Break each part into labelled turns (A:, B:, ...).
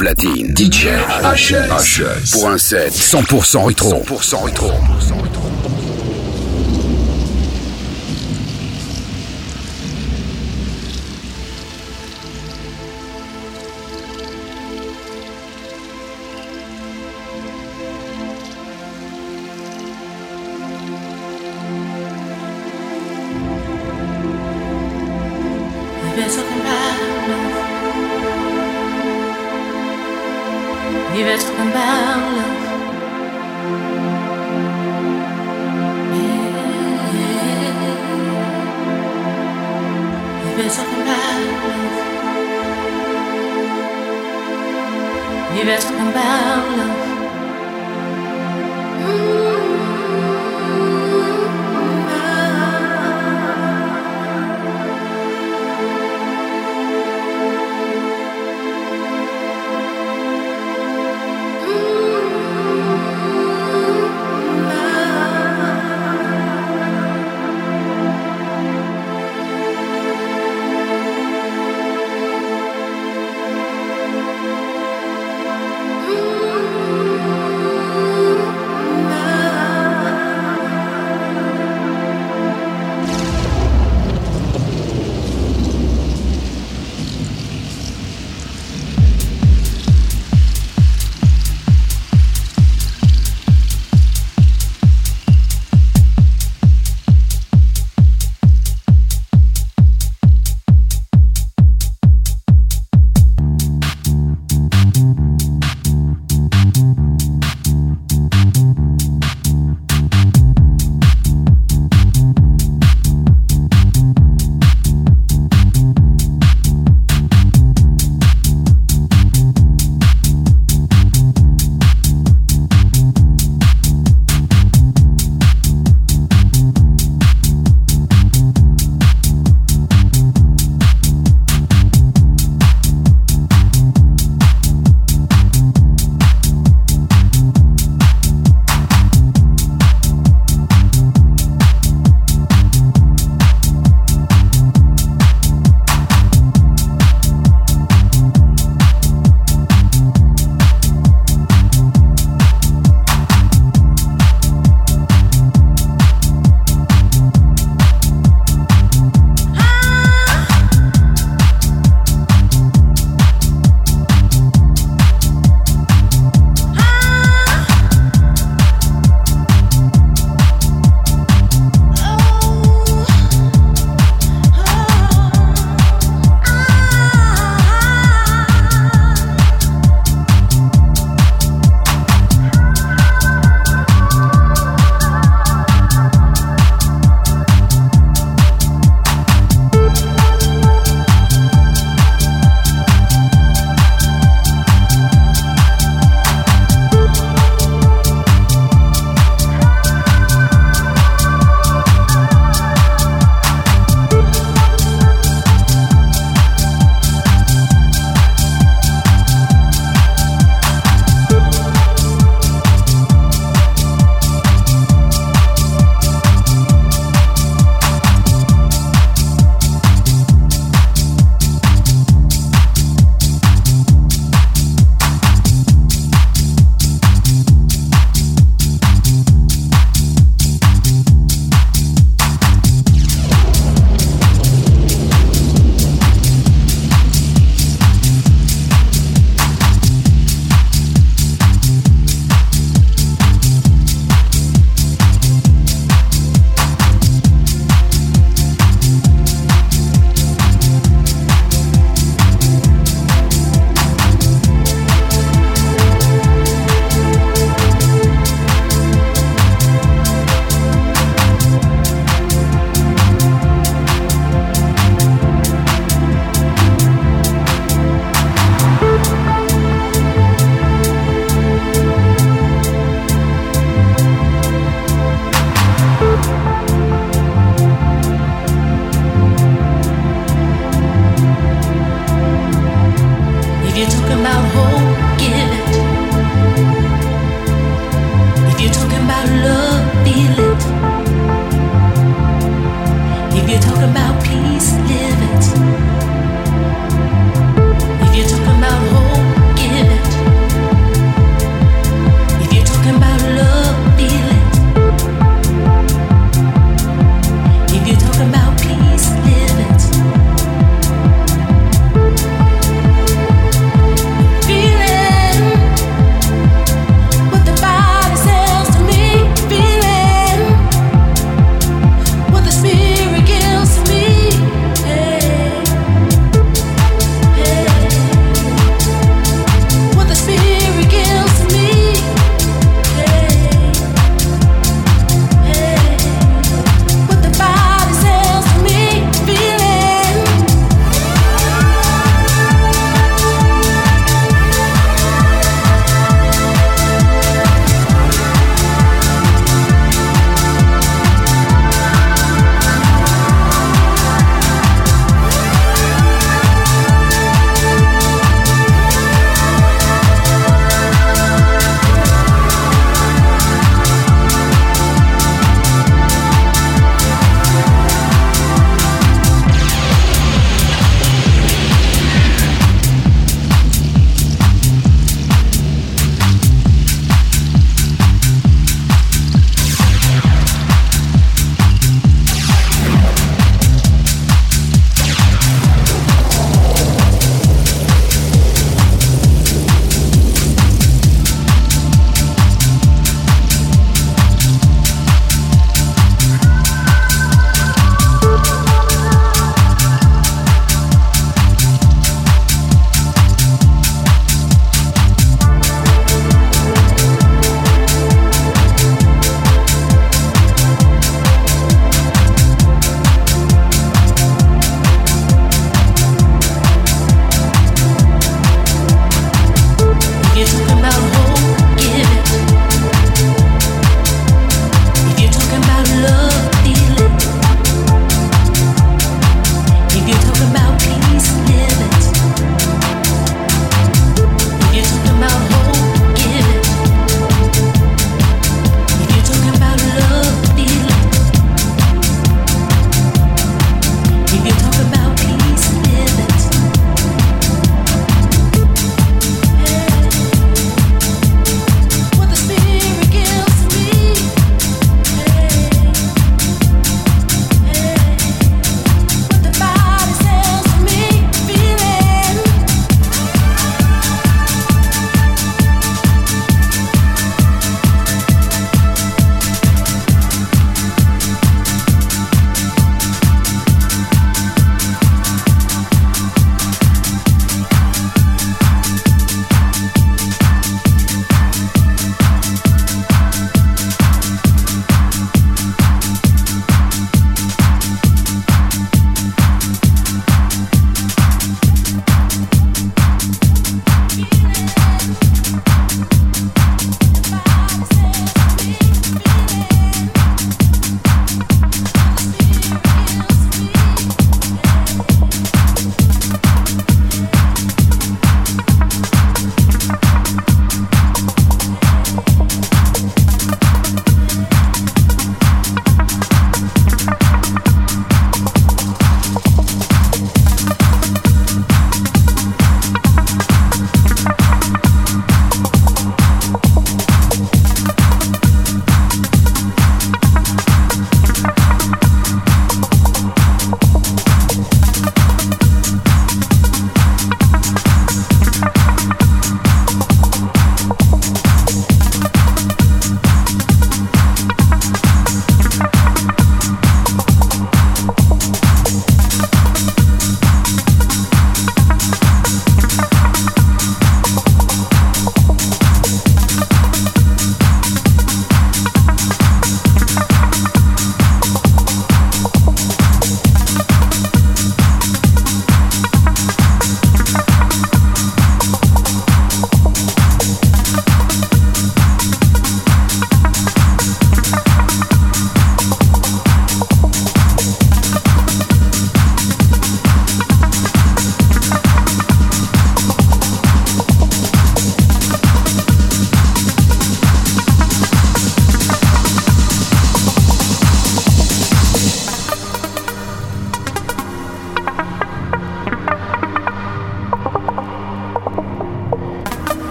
A: platine. DJ HS. Pour un set 100% rétro. 100% rétro.
B: If you're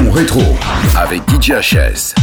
A: Rétro avec DJ HS.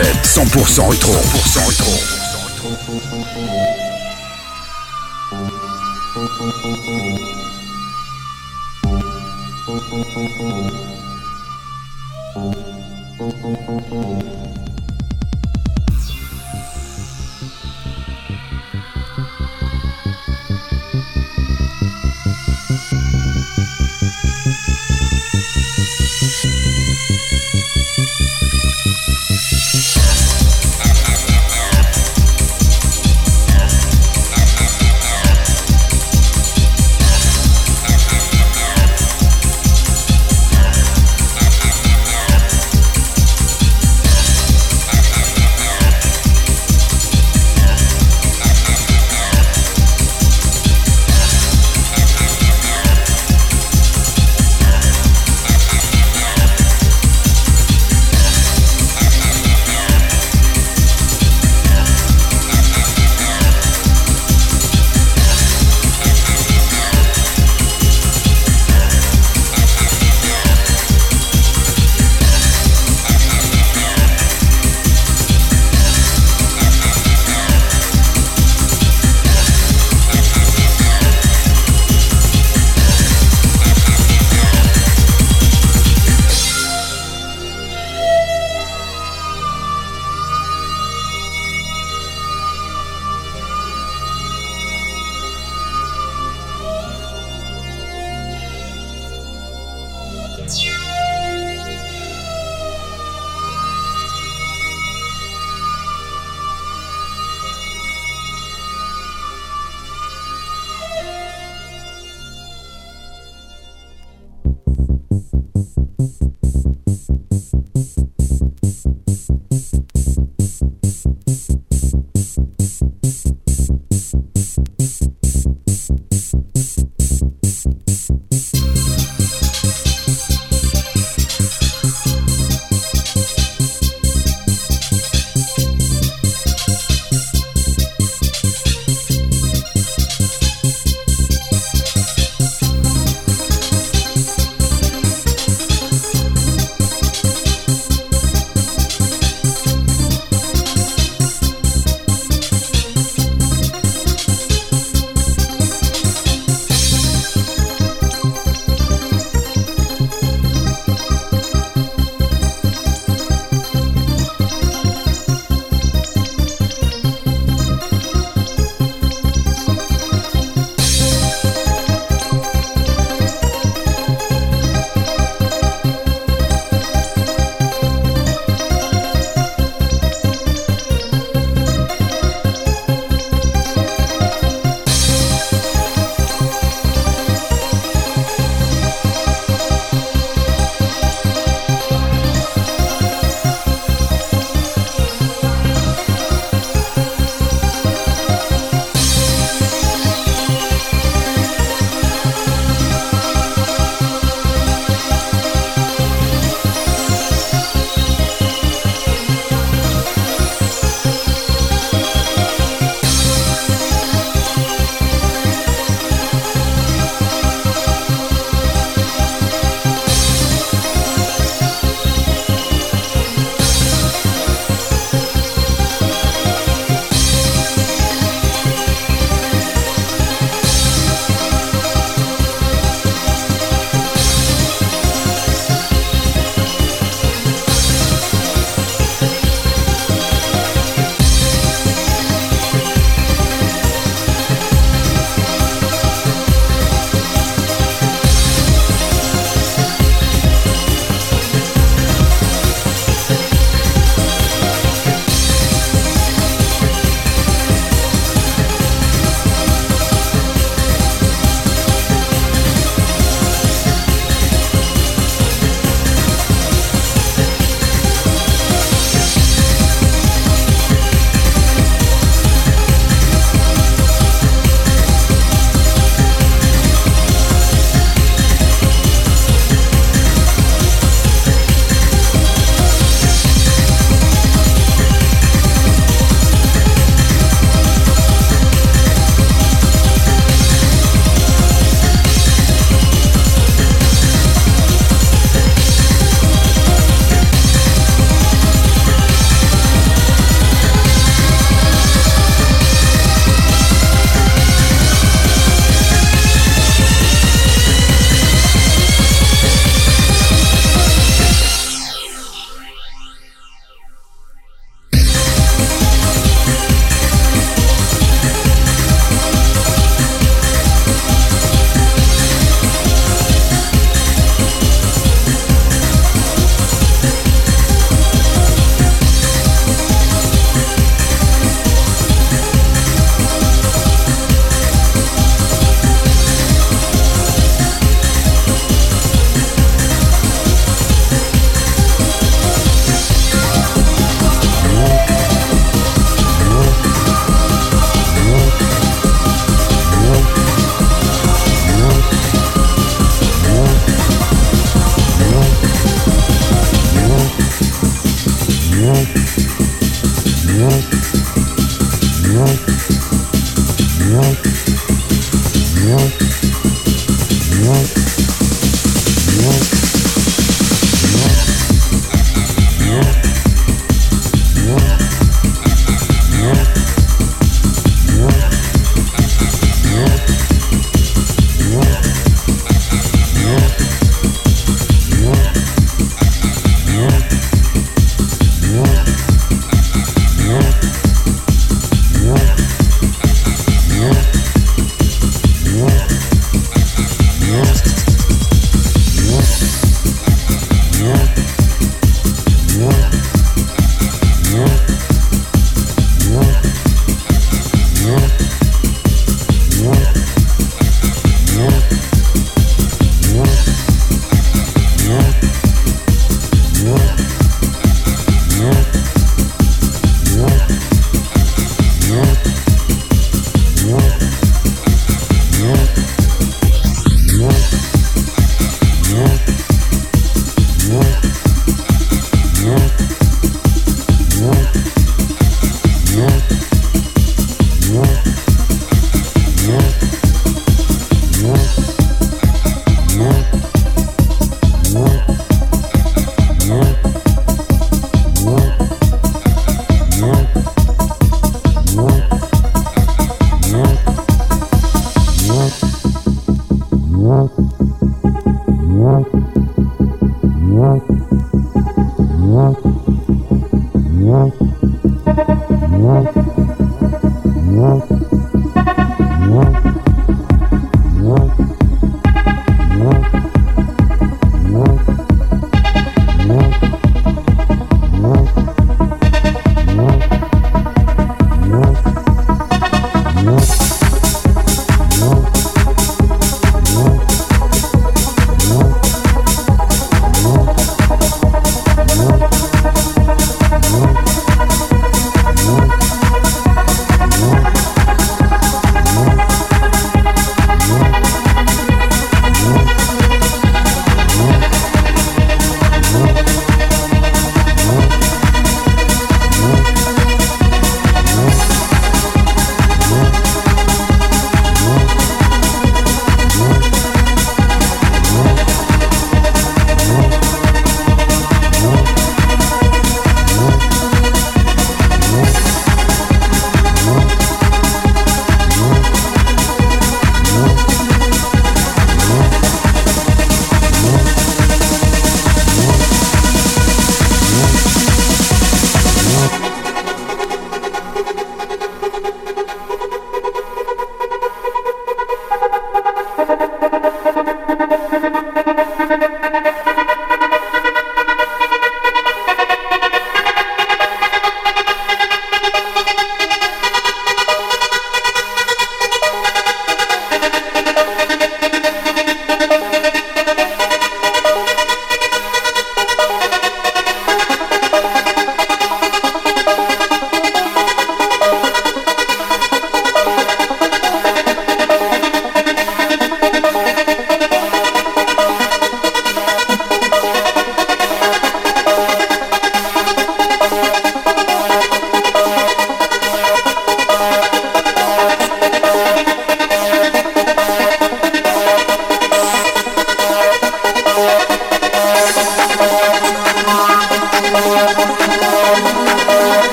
A: 100% rétro. 100% rétro.